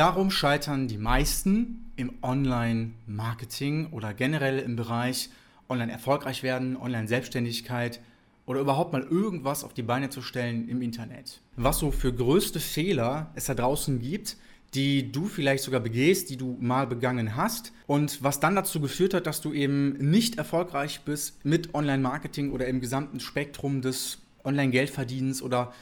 Darum scheitern die meisten im Online-Marketing oder generell im Bereich online erfolgreich werden, Online-Selbstständigkeit oder überhaupt mal irgendwas auf die Beine zu stellen im Internet. Was so für größte Fehler es da draußen gibt, die du vielleicht sogar begehst, die du mal begangen hast und was dann dazu geführt hat, dass du eben nicht erfolgreich bist mit Online-Marketing oder im gesamten Spektrum des Online-Geldverdienens oder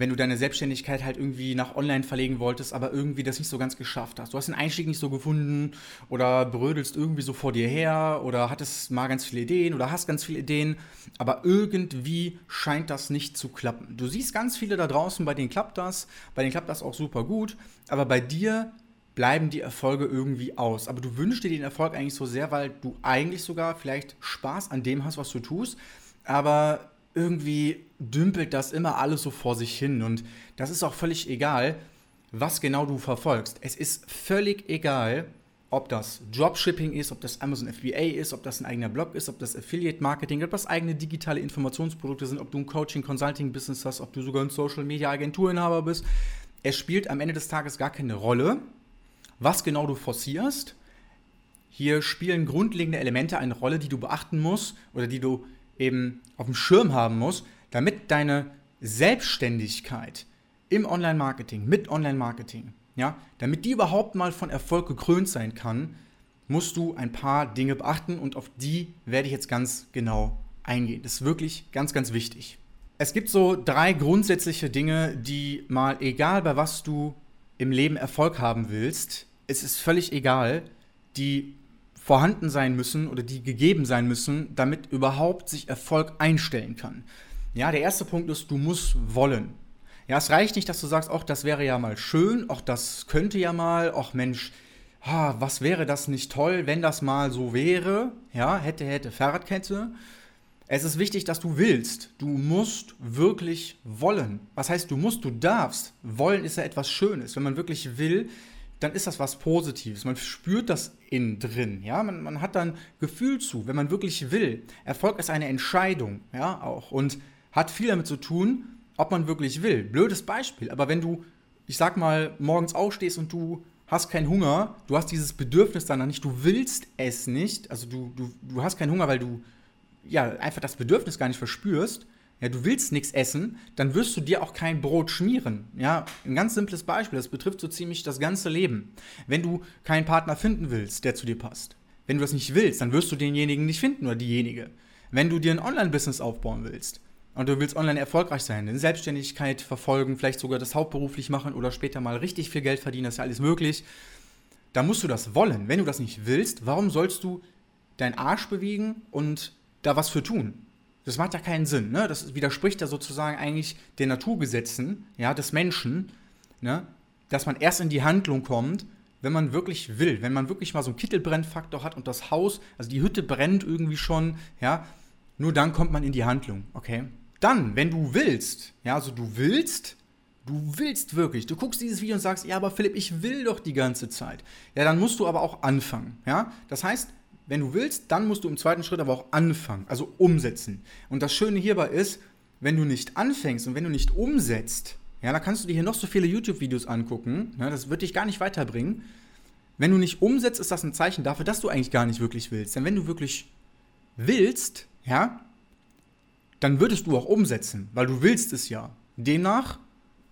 wenn du deine Selbstständigkeit halt irgendwie nach online verlegen wolltest, aber irgendwie das nicht so ganz geschafft hast. Du hast den Einstieg nicht so gefunden oder brödelst irgendwie so vor dir her oder hattest mal ganz viele Ideen oder hast ganz viele Ideen, aber irgendwie scheint das nicht zu klappen. Du siehst ganz viele da draußen, bei denen klappt das, bei denen klappt das auch super gut, aber bei dir bleiben die Erfolge irgendwie aus. Aber du wünschst dir den Erfolg eigentlich so sehr, weil du eigentlich sogar vielleicht Spaß an dem hast, was du tust, aber irgendwie dümpelt das immer alles so vor sich hin und das ist auch völlig egal, was genau du verfolgst. Es ist völlig egal, ob das Dropshipping ist, ob das Amazon FBA ist, ob das ein eigener Blog ist, ob das Affiliate Marketing, ob das eigene digitale Informationsprodukte sind, ob du ein Coaching, Consulting Business hast, ob du sogar ein Social Media Agenturinhaber bist. Es spielt am Ende des Tages gar keine Rolle, was genau du forcierst. Hier spielen grundlegende Elemente eine Rolle, die du beachten musst oder die du eben auf dem Schirm haben musst, damit deine Selbstständigkeit im Online-Marketing, mit Online-Marketing, ja, damit die überhaupt mal von Erfolg gekrönt sein kann, musst du ein paar Dinge beachten und auf die werde ich jetzt ganz genau eingehen. Das ist wirklich ganz, ganz wichtig. Es gibt so drei grundsätzliche Dinge, die mal egal bei was du im Leben Erfolg haben willst, es ist völlig egal, die vorhanden sein müssen oder die gegeben sein müssen, damit überhaupt sich Erfolg einstellen kann. Ja, der erste Punkt ist, du musst wollen. Ja, es reicht nicht, dass du sagst, ach, das wäre ja mal schön, ach, das könnte ja mal, ach Mensch, ha, was wäre das nicht toll, wenn das mal so wäre, ja, hätte, hätte, Fahrradkette. Es ist wichtig, dass du willst. Du musst wirklich wollen. Was heißt, du musst, du darfst. Wollen ist ja etwas Schönes. Wenn man wirklich will, dann ist das was Positives. Man spürt das innen drin, ja, man, man hat dann Gefühl zu, wenn man wirklich will. Erfolg ist eine Entscheidung, ja, auch und hat viel damit zu tun, ob man wirklich will. Blödes Beispiel, aber wenn du, ich sag mal, morgens aufstehst und du hast keinen Hunger, du hast dieses Bedürfnis danach nicht, du willst es nicht, also du, du, du hast keinen Hunger, weil du ja einfach das Bedürfnis gar nicht verspürst, ja, du willst nichts essen, dann wirst du dir auch kein Brot schmieren. Ja, ein ganz simples Beispiel, das betrifft so ziemlich das ganze Leben. Wenn du keinen Partner finden willst, der zu dir passt, wenn du das nicht willst, dann wirst du denjenigen nicht finden oder diejenige. Wenn du dir ein Online-Business aufbauen willst und du willst online erfolgreich sein, eine Selbstständigkeit verfolgen, vielleicht sogar das hauptberuflich machen oder später mal richtig viel Geld verdienen, das ist ja alles möglich, dann musst du das wollen. Wenn du das nicht willst, warum sollst du deinen Arsch bewegen und da was für tun? Das macht ja keinen Sinn. Ne? Das widerspricht ja sozusagen eigentlich den Naturgesetzen ja, des Menschen, ne? dass man erst in die Handlung kommt, wenn man wirklich will, wenn man wirklich mal so einen Kittelbrennfaktor hat und das Haus, also die Hütte brennt irgendwie schon, ja, nur dann kommt man in die Handlung, okay? Dann, wenn du willst, ja, also du willst, du willst wirklich, du guckst dieses Video und sagst, ja, aber Philipp, ich will doch die ganze Zeit. Ja, dann musst du aber auch anfangen, ja? Das heißt, wenn du willst, dann musst du im zweiten Schritt aber auch anfangen, also umsetzen. Und das Schöne hierbei ist, wenn du nicht anfängst und wenn du nicht umsetzt, ja, da kannst du dir hier noch so viele YouTube-Videos angucken, ja, das wird dich gar nicht weiterbringen. Wenn du nicht umsetzt, ist das ein Zeichen dafür, dass du eigentlich gar nicht wirklich willst. Denn wenn du wirklich willst, ja, dann würdest du auch umsetzen, weil du willst es ja. Demnach,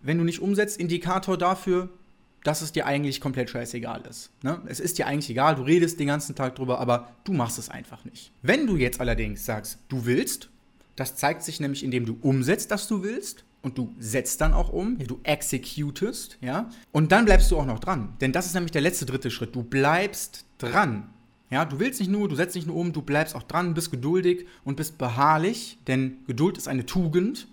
wenn du nicht umsetzt, Indikator dafür, dass es dir eigentlich komplett scheißegal ist. Ne? Es ist dir eigentlich egal, du redest den ganzen Tag drüber, aber du machst es einfach nicht. Wenn du jetzt allerdings sagst, du willst, das zeigt sich nämlich, indem du umsetzt, dass du willst, und du setzt dann auch um, du executest, ja, und dann bleibst du auch noch dran. Denn das ist nämlich der letzte dritte Schritt. Du bleibst dran. Ja, du willst nicht nur, du setzt nicht nur um, du bleibst auch dran, bist geduldig und bist beharrlich, denn Geduld ist eine Tugend.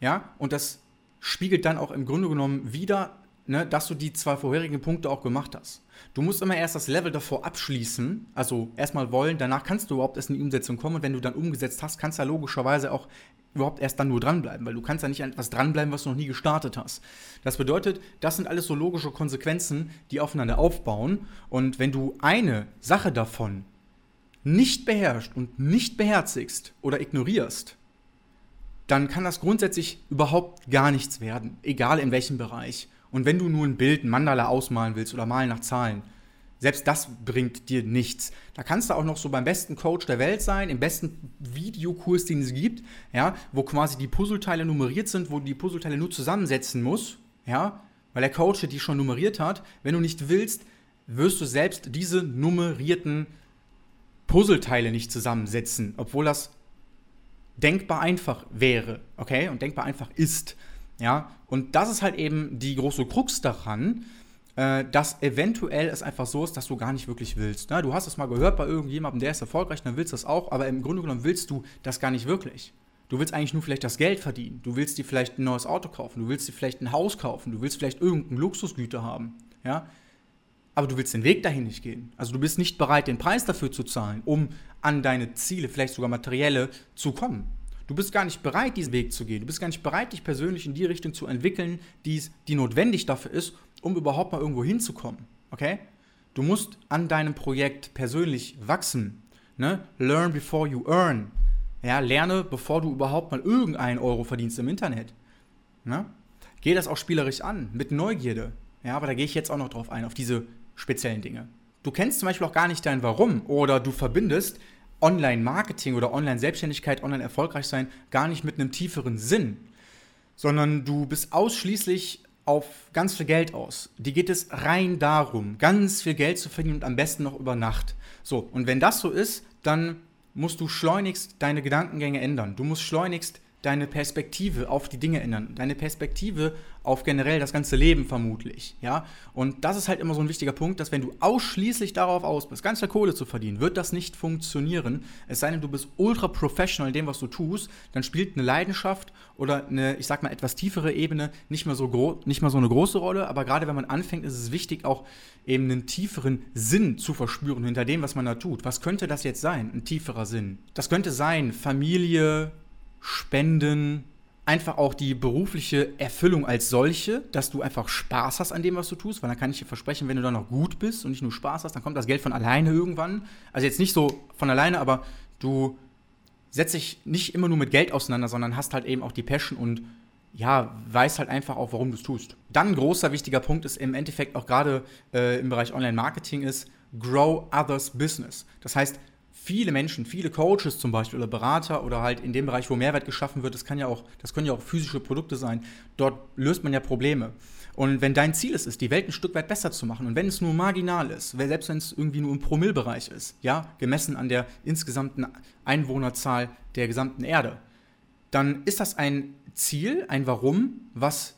Ja, und das spiegelt dann auch im Grunde genommen wieder ne, dass du die zwei vorherigen Punkte auch gemacht hast. Du musst immer erst das Level davor abschließen, also erstmal wollen, danach kannst du überhaupt erst in die Umsetzung kommen und wenn du dann umgesetzt hast, kannst du ja logischerweise auch überhaupt erst dann nur dranbleiben, weil du kannst ja nicht an etwas dranbleiben, was du noch nie gestartet hast. Das bedeutet, das sind alles so logische Konsequenzen, die aufeinander aufbauen und wenn du eine Sache davon nicht beherrschst und nicht beherzigst oder ignorierst, dann kann das grundsätzlich überhaupt gar nichts werden, egal in welchem Bereich. Und wenn du nur ein Bild, ein Mandala ausmalen willst oder malen nach Zahlen, selbst das bringt dir nichts. Da kannst du auch noch so beim besten Coach der Welt sein, im besten Videokurs, den es gibt, ja, wo quasi die Puzzleteile nummeriert sind, wo du die Puzzleteile nur zusammensetzen musst, ja, weil der Coach die schon nummeriert hat. Wenn du nicht willst, wirst du selbst diese nummerierten Puzzleteile nicht zusammensetzen, obwohl das denkbar einfach wäre, okay? Und denkbar einfach ist, ja? Und das ist halt eben die große Krux daran, äh, dass eventuell es einfach so ist, dass du gar nicht wirklich willst. Ne? Du hast es mal gehört bei irgendjemandem, der ist erfolgreich, dann willst du das auch, aber im Grunde genommen willst du das gar nicht wirklich. Du willst eigentlich nur vielleicht das Geld verdienen. Du willst dir vielleicht ein neues Auto kaufen. Du willst dir vielleicht ein Haus kaufen. Du willst vielleicht irgendein Luxusgüter haben. Ja? Aber du willst den Weg dahin nicht gehen. Also du bist nicht bereit, den Preis dafür zu zahlen, um an deine Ziele, vielleicht sogar materielle, zu kommen. Du bist gar nicht bereit, diesen Weg zu gehen. Du bist gar nicht bereit, dich persönlich in die Richtung zu entwickeln, die, die notwendig dafür ist, um überhaupt mal irgendwo hinzukommen. Okay? Du musst an deinem Projekt persönlich wachsen. Ne? Learn before you earn. Ja, lerne, bevor du überhaupt mal irgendeinen Euro verdienst im Internet. Ne? Geh das auch spielerisch an, mit Neugierde. Ja, aber da gehe ich jetzt auch noch drauf ein, auf diese speziellen Dinge. Du kennst zum Beispiel auch gar nicht dein Warum oder du verbindest Online-Marketing oder Online-Selbstständigkeit, Online-Erfolgreich sein gar nicht mit einem tieferen Sinn, sondern du bist ausschließlich auf ganz viel Geld aus. Die geht es rein darum, ganz viel Geld zu verdienen und am besten noch über Nacht. So, und wenn das so ist, dann musst du schleunigst deine Gedankengänge ändern. Du musst schleunigst deine Perspektive auf die Dinge ändern, deine Perspektive auf generell das ganze Leben vermutlich, ja? Und das ist halt immer so ein wichtiger Punkt, dass wenn du ausschließlich darauf aus bist, ganz viel Kohle zu verdienen, wird das nicht funktionieren. Es sei denn, du bist ultra professional in dem, was du tust, dann spielt eine Leidenschaft oder eine, ich sag mal, etwas tiefere Ebene nicht mehr so, nicht mehr so eine große Rolle, aber gerade wenn man anfängt, ist es wichtig, auch eben einen tieferen Sinn zu verspüren hinter dem, was man da tut. Was könnte das jetzt sein, ein tieferer Sinn? Das könnte sein, Familie, Spenden, einfach auch die berufliche Erfüllung als solche, dass du einfach Spaß hast an dem, was du tust, weil dann kann ich dir versprechen, wenn du dann noch gut bist und nicht nur Spaß hast, dann kommt das Geld von alleine irgendwann. Also jetzt nicht so von alleine, aber du setzt dich nicht immer nur mit Geld auseinander, sondern hast halt eben auch die Passion und ja, weißt halt einfach auch, warum du es tust. Dann ein großer wichtiger Punkt ist im Endeffekt auch gerade äh, im Bereich Online-Marketing ist, grow others business. Das heißt, viele Menschen, viele Coaches zum Beispiel oder Berater oder halt in dem Bereich, wo Mehrwert geschaffen wird, das kann ja auch, das können ja auch physische Produkte sein. Dort löst man ja Probleme. Und wenn dein Ziel es ist, die Welt ein Stück weit besser zu machen, und wenn es nur marginal ist, selbst wenn es irgendwie nur im Promillbereich ist, ja, gemessen an der insgesamten Einwohnerzahl der gesamten Erde, dann ist das ein Ziel, ein Warum, was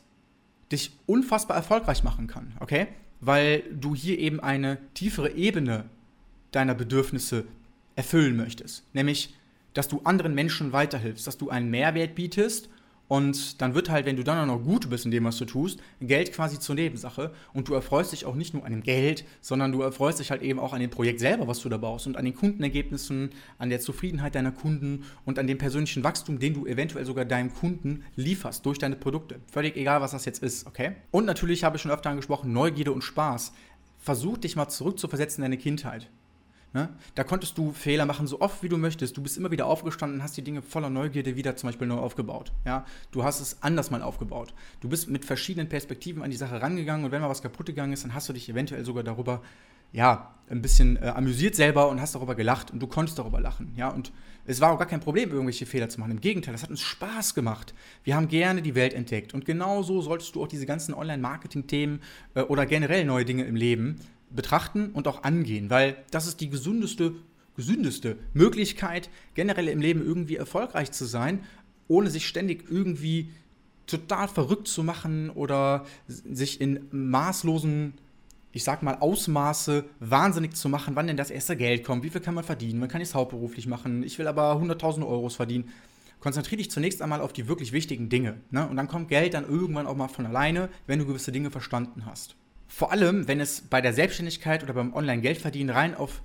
dich unfassbar erfolgreich machen kann, okay? Weil du hier eben eine tiefere Ebene deiner Bedürfnisse erfüllen möchtest. Nämlich, dass du anderen Menschen weiterhilfst, dass du einen Mehrwert bietest und dann wird halt, wenn du dann auch noch gut bist in dem, was du tust, Geld quasi zur Nebensache und du erfreust dich auch nicht nur an dem Geld, sondern du erfreust dich halt eben auch an dem Projekt selber, was du da baust und an den Kundenergebnissen, an der Zufriedenheit deiner Kunden und an dem persönlichen Wachstum, den du eventuell sogar deinem Kunden lieferst durch deine Produkte. Völlig egal, was das jetzt ist, okay? Und natürlich habe ich schon öfter angesprochen, Neugierde und Spaß. Versuch dich mal zurückzuversetzen in deine Kindheit. Ne? Da konntest du Fehler machen, so oft wie du möchtest. Du bist immer wieder aufgestanden, hast die Dinge voller Neugierde wieder zum Beispiel neu aufgebaut. Ja? Du hast es anders mal aufgebaut. Du bist mit verschiedenen Perspektiven an die Sache rangegangen und wenn mal was kaputt gegangen ist, dann hast du dich eventuell sogar darüber ja, ein bisschen äh, amüsiert selber und hast darüber gelacht und du konntest darüber lachen. Ja? Und es war auch gar kein Problem, irgendwelche Fehler zu machen. Im Gegenteil, das hat uns Spaß gemacht. Wir haben gerne die Welt entdeckt. Und genauso solltest du auch diese ganzen Online-Marketing-Themen äh, oder generell neue Dinge im Leben betrachten und auch angehen, weil das ist die gesündeste, gesündeste Möglichkeit, generell im Leben irgendwie erfolgreich zu sein, ohne sich ständig irgendwie total verrückt zu machen oder sich in maßlosen, ich sag mal, Ausmaße wahnsinnig zu machen, wann denn das erste Geld kommt, wie viel kann man verdienen, man kann es hauptberuflich machen, ich will aber 100.000 Euro verdienen. Konzentriere dich zunächst einmal auf die wirklich wichtigen Dinge. Ne? Und dann kommt Geld dann irgendwann auch mal von alleine, wenn du gewisse Dinge verstanden hast. Vor allem, wenn es bei der Selbstständigkeit oder beim Online-Geldverdienen rein auf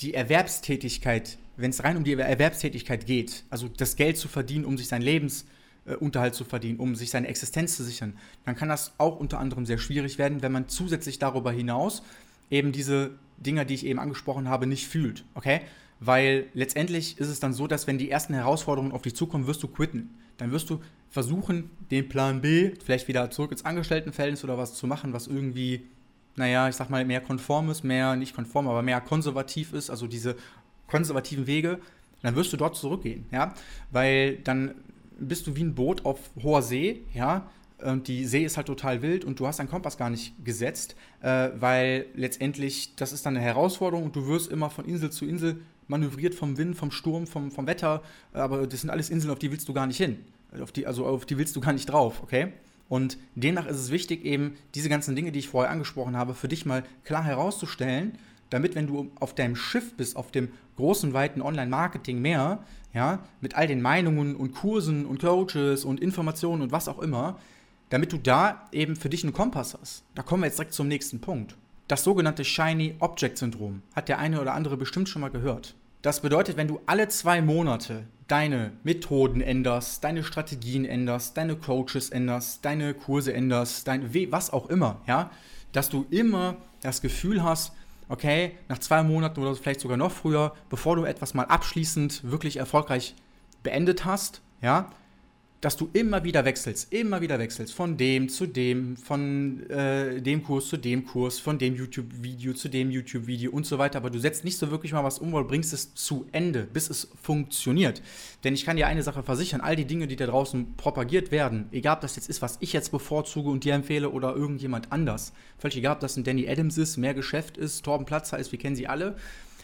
die Erwerbstätigkeit, wenn es rein um die Erwerbstätigkeit geht, also das Geld zu verdienen, um sich seinen Lebensunterhalt zu verdienen, um sich seine Existenz zu sichern, dann kann das auch unter anderem sehr schwierig werden, wenn man zusätzlich darüber hinaus eben diese Dinge, die ich eben angesprochen habe, nicht fühlt. Okay? Weil letztendlich ist es dann so, dass wenn die ersten Herausforderungen auf dich zukommen, wirst du quitten. Dann wirst du versuchen, den Plan B, vielleicht wieder zurück ins Angestelltenverhältnis oder was zu machen, was irgendwie, naja, ich sag mal, mehr konform ist, mehr nicht konform, aber mehr konservativ ist, also diese konservativen Wege, dann wirst du dort zurückgehen, ja, weil dann bist du wie ein Boot auf hoher See, ja, und die See ist halt total wild und du hast deinen Kompass gar nicht gesetzt, äh, weil letztendlich das ist dann eine Herausforderung und du wirst immer von Insel zu Insel manövriert vom Wind, vom Sturm, vom, vom Wetter, aber das sind alles Inseln, auf die willst du gar nicht hin. Auf die, also auf die willst du gar nicht drauf, okay? Und demnach ist es wichtig, eben diese ganzen Dinge, die ich vorher angesprochen habe, für dich mal klar herauszustellen, damit, wenn du auf deinem Schiff bist, auf dem großen, weiten Online-Marketing-Meer, ja, mit all den Meinungen und Kursen und Coaches und Informationen und was auch immer, damit du da eben für dich einen Kompass hast. Da kommen wir jetzt direkt zum nächsten Punkt. Das sogenannte Shiny Object Syndrom hat der eine oder andere bestimmt schon mal gehört. Das bedeutet, wenn du alle zwei Monate deine Methoden änderst, deine Strategien änderst, deine Coaches änderst, deine Kurse änderst, dein was auch immer, ja, dass du immer das Gefühl hast, okay, nach zwei Monaten oder vielleicht sogar noch früher, bevor du etwas mal abschließend wirklich erfolgreich beendet hast, ja, dass du immer wieder wechselst, immer wieder wechselst, von dem zu dem, von äh, dem Kurs zu dem Kurs, von dem YouTube-Video zu dem YouTube-Video und so weiter, aber du setzt nicht so wirklich mal was um oder bringst es zu Ende, bis es funktioniert. Denn ich kann dir eine Sache versichern, all die Dinge, die da draußen propagiert werden, egal ob das jetzt ist, was ich jetzt bevorzuge und dir empfehle oder irgendjemand anders, völlig egal, ob das ein Danny Adams ist, mehr Geschäft ist, Torben Platzer ist, wir kennen sie alle,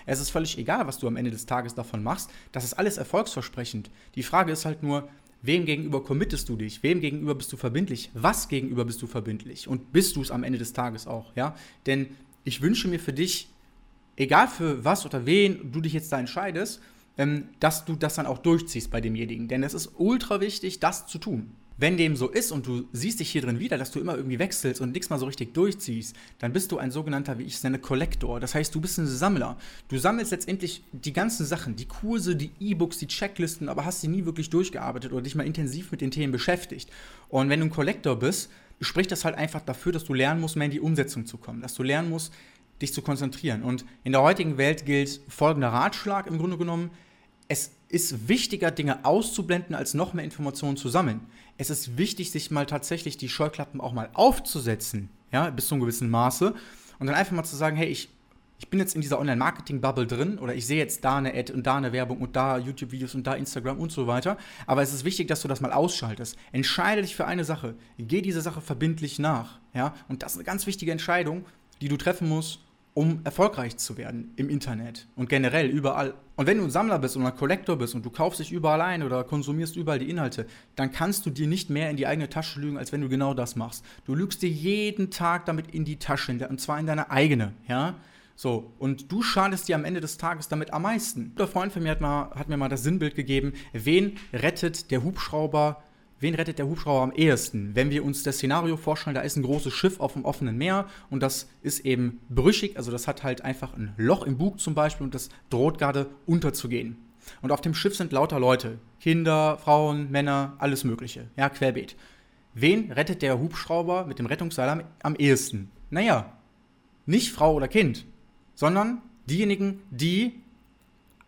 es ist völlig egal, was du am Ende des Tages davon machst, das ist alles erfolgsversprechend. Die Frage ist halt nur, Wem gegenüber committest du dich? Wem gegenüber bist du verbindlich? Was gegenüber bist du verbindlich? Und bist du es am Ende des Tages auch, ja? Denn ich wünsche mir für dich, egal für was oder wen du dich jetzt da entscheidest, ähm, dass du das dann auch durchziehst bei demjenigen. Denn es ist ultra wichtig, das zu tun. Wenn dem so ist und du siehst dich hier drin wieder, dass du immer irgendwie wechselst und nichts mal so richtig durchziehst, dann bist du ein sogenannter, wie ich es nenne, Collector. Das heißt, du bist ein Sammler. Du sammelst letztendlich die ganzen Sachen, die Kurse, die E-Books, die Checklisten, aber hast sie nie wirklich durchgearbeitet oder dich mal intensiv mit den Themen beschäftigt. Und wenn du ein Collector bist, spricht das halt einfach dafür, dass du lernen musst, mehr in die Umsetzung zu kommen, dass du lernen musst, dich zu konzentrieren. Und in der heutigen Welt gilt folgender Ratschlag im Grunde genommen, es ist wichtiger, Dinge auszublenden, als noch mehr Informationen zu sammeln. Es ist wichtig, sich mal tatsächlich die Scheuklappen auch mal aufzusetzen, ja, bis zu einem gewissen Maße. Und dann einfach mal zu sagen, hey, ich, ich bin jetzt in dieser Online-Marketing-Bubble drin oder ich sehe jetzt da eine Ad und da eine Werbung und da YouTube-Videos und da Instagram und so weiter. Aber es ist wichtig, dass du das mal ausschaltest. Entscheide dich für eine Sache. Geh diese Sache verbindlich nach. Ja? Und das ist eine ganz wichtige Entscheidung, die du treffen musst, um erfolgreich zu werden im Internet und generell überall. Und wenn du ein Sammler bist oder ein Collector bist und du kaufst dich überall ein oder konsumierst überall die Inhalte, dann kannst du dir nicht mehr in die eigene Tasche lügen, als wenn du genau das machst. Du lügst dir jeden Tag damit in die Tasche, und zwar in deine eigene, ja. So, und du schadest dir am Ende des Tages damit am meisten. Der Freund von mir hat, mal, hat mir mal das Sinnbild gegeben, wen rettet der Hubschrauber Wen rettet der Hubschrauber am ehesten? Wenn wir uns das Szenario vorstellen, da ist ein großes Schiff auf dem offenen Meer und das ist eben brüchig, also das hat halt einfach ein Loch im Bug zum Beispiel und das droht gerade unterzugehen. Und auf dem Schiff sind lauter Leute, Kinder, Frauen, Männer, alles Mögliche, ja, querbeet. Wen rettet der Hubschrauber mit dem Rettungsseil am, am ehesten? Naja, nicht Frau oder Kind, sondern diejenigen, die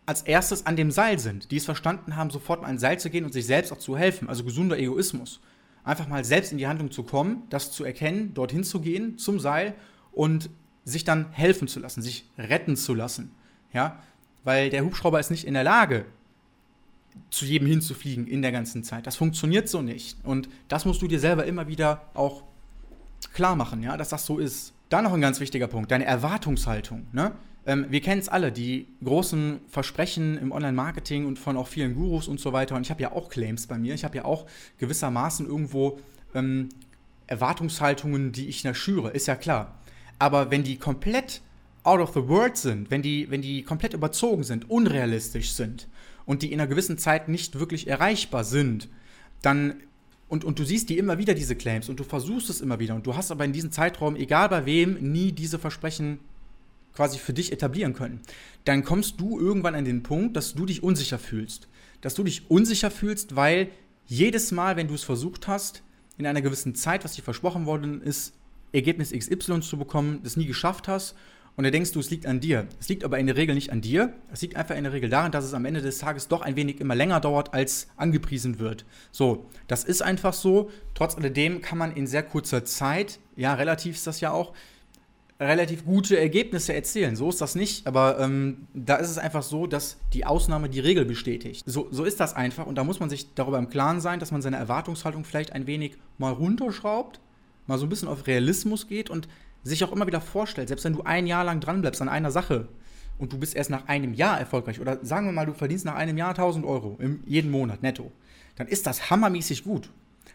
als erstes an dem Seil sind, die es verstanden haben, sofort mal ein Seil zu gehen und sich selbst auch zu helfen, also gesunder Egoismus. Einfach mal selbst in die Handlung zu kommen, das zu erkennen, dorthin zu gehen, zum Seil und sich dann helfen zu lassen, sich retten zu lassen. Ja? Weil der Hubschrauber ist nicht in der Lage, zu jedem hinzufliegen in der ganzen Zeit. Das funktioniert so nicht. Und das musst du dir selber immer wieder auch klar machen, ja, dass das so ist. Dann noch ein ganz wichtiger Punkt, deine Erwartungshaltung. Ne? Ähm, wir kennen es alle, die großen Versprechen im Online-Marketing und von auch vielen Gurus und so weiter. Und ich habe ja auch Claims bei mir. Ich habe ja auch gewissermaßen irgendwo ähm, Erwartungshaltungen, die ich schüre, ist ja klar. Aber wenn die komplett out of the world sind, wenn die, wenn die komplett überzogen sind, unrealistisch sind und die in einer gewissen Zeit nicht wirklich erreichbar sind, dann und, und du siehst die immer wieder, diese Claims, und du versuchst es immer wieder, und du hast aber in diesem Zeitraum, egal bei wem, nie diese Versprechen quasi für dich etablieren können, dann kommst du irgendwann an den Punkt, dass du dich unsicher fühlst. Dass du dich unsicher fühlst, weil jedes Mal, wenn du es versucht hast, in einer gewissen Zeit, was dir versprochen worden ist, Ergebnis XY zu bekommen, das nie geschafft hast und dann denkst du, es liegt an dir. Es liegt aber in der Regel nicht an dir. Es liegt einfach in der Regel daran, dass es am Ende des Tages doch ein wenig immer länger dauert, als angepriesen wird. So, das ist einfach so. Trotz alledem kann man in sehr kurzer Zeit, ja, relativ ist das ja auch, relativ gute Ergebnisse erzielen. So ist das nicht, aber ähm, da ist es einfach so, dass die Ausnahme die Regel bestätigt. So, so ist das einfach und da muss man sich darüber im Klaren sein, dass man seine Erwartungshaltung vielleicht ein wenig mal runterschraubt, mal so ein bisschen auf Realismus geht und sich auch immer wieder vorstellt, selbst wenn du ein Jahr lang dranbleibst an einer Sache und du bist erst nach einem Jahr erfolgreich oder sagen wir mal, du verdienst nach einem Jahr 1000 Euro im, jeden Monat netto, dann ist das hammermäßig gut.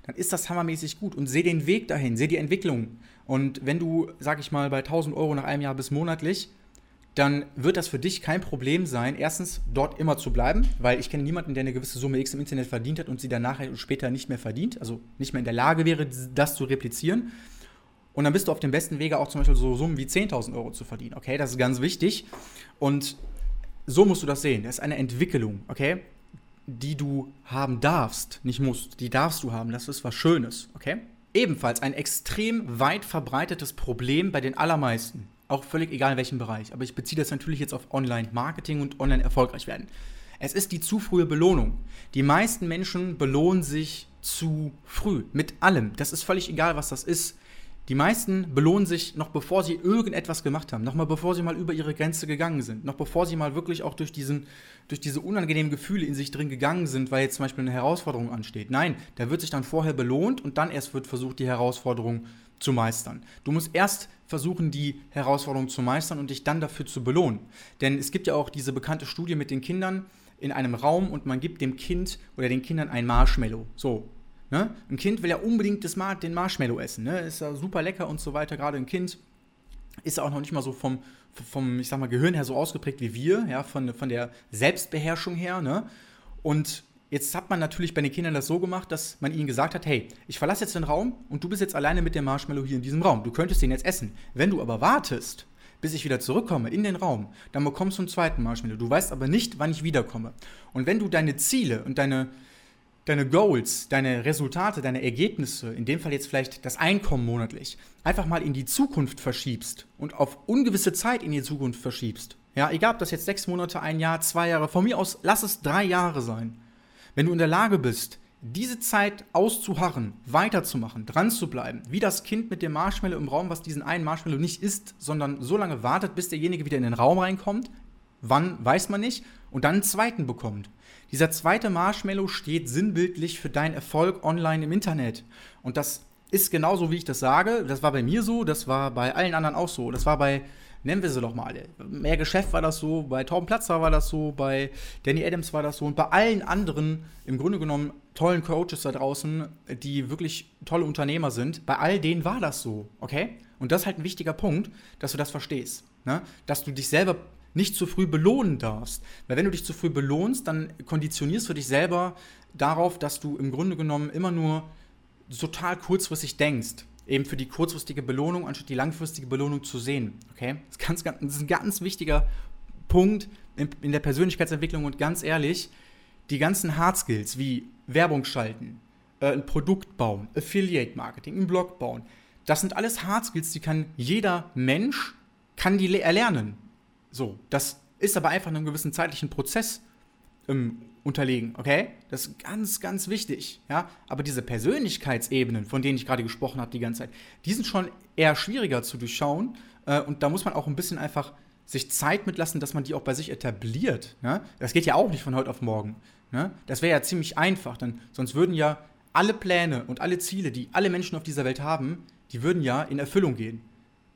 Dann ist das hammermäßig gut und seh den Weg dahin, seh die Entwicklung. Und wenn du, sag ich mal, bei 1000 Euro nach einem Jahr bist monatlich, dann wird das für dich kein Problem sein, erstens dort immer zu bleiben, weil ich kenne niemanden, der eine gewisse Summe X im Internet verdient hat und sie danach später nicht mehr verdient, also nicht mehr in der Lage wäre, das zu replizieren. Und dann bist du auf dem besten Wege auch zum Beispiel so Summen wie 10.000 Euro zu verdienen. Okay, das ist ganz wichtig. Und so musst du das sehen. Das ist eine Entwicklung, okay, die du haben darfst, nicht musst. Die darfst du haben. Das ist was Schönes, okay? Ebenfalls ein extrem weit verbreitetes Problem bei den allermeisten. Auch völlig egal in welchem Bereich. Aber ich beziehe das natürlich jetzt auf Online-Marketing und online erfolgreich werden. Es ist die zu frühe Belohnung. Die meisten Menschen belohnen sich zu früh mit allem. Das ist völlig egal, was das ist. Die meisten belohnen sich noch bevor sie irgendetwas gemacht haben, noch mal bevor sie mal über ihre Grenze gegangen sind, noch bevor sie mal wirklich auch durch, diesen, durch diese unangenehmen Gefühle in sich drin gegangen sind, weil jetzt zum Beispiel eine Herausforderung ansteht. Nein, da wird sich dann vorher belohnt und dann erst wird versucht, die Herausforderung zu meistern. Du musst erst versuchen, die Herausforderung zu meistern und dich dann dafür zu belohnen. Denn es gibt ja auch diese bekannte Studie mit den Kindern in einem Raum und man gibt dem Kind oder den Kindern ein Marshmallow. So, Ne? Ein Kind will ja unbedingt das Mar den Marshmallow essen. Ne? Ist ja super lecker und so weiter. Gerade ein Kind ist ja auch noch nicht mal so vom, vom, ich sag mal, Gehirn her so ausgeprägt wie wir, ja, von, von der Selbstbeherrschung her. Ne? Und jetzt hat man natürlich bei den Kindern das so gemacht, dass man ihnen gesagt hat, hey, ich verlasse jetzt den Raum und du bist jetzt alleine mit dem Marshmallow hier in diesem Raum. Du könntest den jetzt essen. Wenn du aber wartest, bis ich wieder zurückkomme in den Raum, dann bekommst du einen zweiten Marshmallow. Du weißt aber nicht, wann ich wiederkomme. Und wenn du deine Ziele und deine, deine Goals, deine Resultate, deine Ergebnisse, in dem Fall jetzt vielleicht das Einkommen monatlich, einfach mal in die Zukunft verschiebst und auf ungewisse Zeit in die Zukunft verschiebst. Ja, egal ob das jetzt sechs Monate, ein Jahr, zwei Jahre, von mir aus lass es drei Jahre sein. Wenn du in der Lage bist, diese Zeit auszuharren, weiterzumachen, dran zu bleiben, wie das Kind mit dem Marshmallow im Raum, was diesen einen Marshmallow nicht isst, sondern so lange wartet, bis derjenige wieder in den Raum reinkommt, wann weiß man nicht, und dann einen zweiten bekommt. Dieser zweite Marshmallow steht sinnbildlich für deinen Erfolg online im Internet. Und das ist genauso, wie ich das sage. Das war bei mir so, das war bei allen anderen auch so. Das war bei, nennen wir sie doch mal alle. Mehr Geschäft war das so, bei Torben Platzer war das so, bei Danny Adams war das so und bei allen anderen, im Grunde genommen, tollen Coaches da draußen, die wirklich tolle Unternehmer sind, bei all denen war das so, okay? Und das ist halt ein wichtiger Punkt, dass du das verstehst. Ne? Dass du dich selber nicht zu früh belohnen darfst. Weil wenn du dich zu früh belohnst, dann konditionierst du dich selber darauf, dass du im Grunde genommen immer nur total kurzfristig denkst. Eben für die kurzfristige Belohnung, anstatt die langfristige Belohnung zu sehen. Okay? Das ist, ganz, ganz, das ist ein ganz wichtiger Punkt in, in der Persönlichkeitsentwicklung und ganz ehrlich, die ganzen Hard Skills wie Werbung schalten, äh, ein Produkt bauen, Affiliate Marketing, einen Blog bauen, das sind alles Hard Skills, die kann jeder Mensch kann die erlernen. So, das ist aber einfach einem gewissen zeitlichen Prozess ähm, unterlegen, okay? Das ist ganz, ganz wichtig, ja? Aber diese Persönlichkeitsebenen, von denen ich gerade gesprochen habe die ganze Zeit, die sind schon eher schwieriger zu durchschauen äh, und da muss man auch ein bisschen einfach sich Zeit mitlassen, dass man die auch bei sich etabliert. Ne? Das geht ja auch nicht von heute auf morgen. Ne? Das wäre ja ziemlich einfach, denn sonst würden ja alle Pläne und alle Ziele, die alle Menschen auf dieser Welt haben, die würden ja in Erfüllung gehen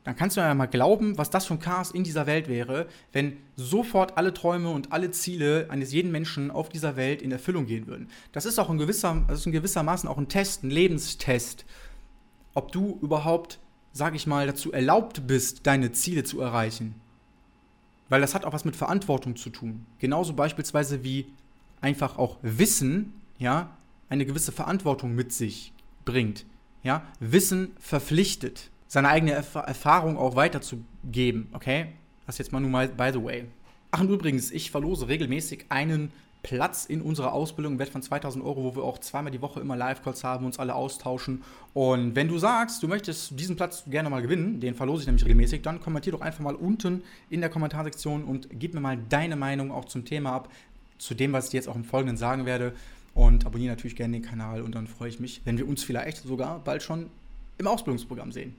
dann kannst du ja mal glauben, was das für ein Chaos in dieser Welt wäre, wenn sofort alle Träume und alle Ziele eines jeden Menschen auf dieser Welt in Erfüllung gehen würden. Das ist auch in, gewisser, das ist in gewissermaßen auch ein Test, ein Lebenstest, ob du überhaupt, sag ich mal, dazu erlaubt bist, deine Ziele zu erreichen. Weil das hat auch was mit Verantwortung zu tun. Genauso beispielsweise wie einfach auch Wissen, ja, eine gewisse Verantwortung mit sich bringt. Ja, Wissen verpflichtet seine eigene Erf Erfahrung auch weiterzugeben, okay? Das jetzt mal nur mal by the way. Ach und übrigens, ich verlose regelmäßig einen Platz in unserer Ausbildung im Wert von 2000 Euro, wo wir auch zweimal die Woche immer Live-Calls haben, uns alle austauschen. Und wenn du sagst, du möchtest diesen Platz gerne mal gewinnen, den verlose ich nämlich regelmäßig, dann kommentier doch einfach mal unten in der Kommentarsektion und gib mir mal deine Meinung auch zum Thema ab, zu dem, was ich jetzt auch im Folgenden sagen werde. Und abonniere natürlich gerne den Kanal und dann freue ich mich, wenn wir uns vielleicht sogar bald schon im Ausbildungsprogramm sehen.